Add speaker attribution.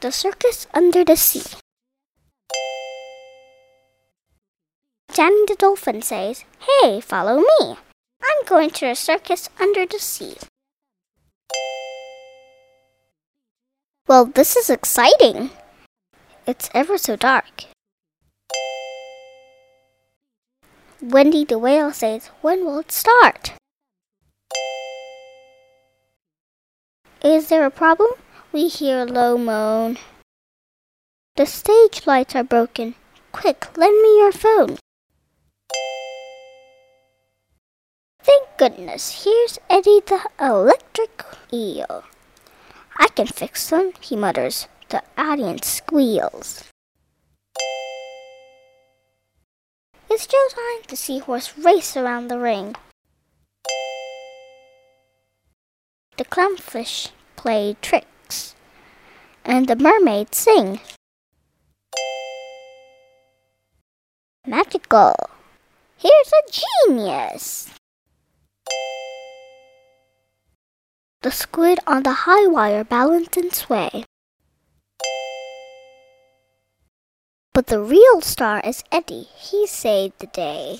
Speaker 1: The Circus Under the Sea. Danny the Dolphin says, Hey, follow me. I'm going to a circus under the sea. Well, this is exciting. It's ever so dark. Wendy the Whale says, When will it start? Is there a problem? We hear a low moan. The stage lights are broken. Quick, lend me your phone. Thank goodness, here's Eddie the electric eel. I can fix them, he mutters. The audience squeals. It's just time the seahorse race around the ring. The clownfish play tricks, and the mermaids sing. Magical! Here's a genius! The squid on the high wire balance and sway. But the real star is Eddie. He saved the day.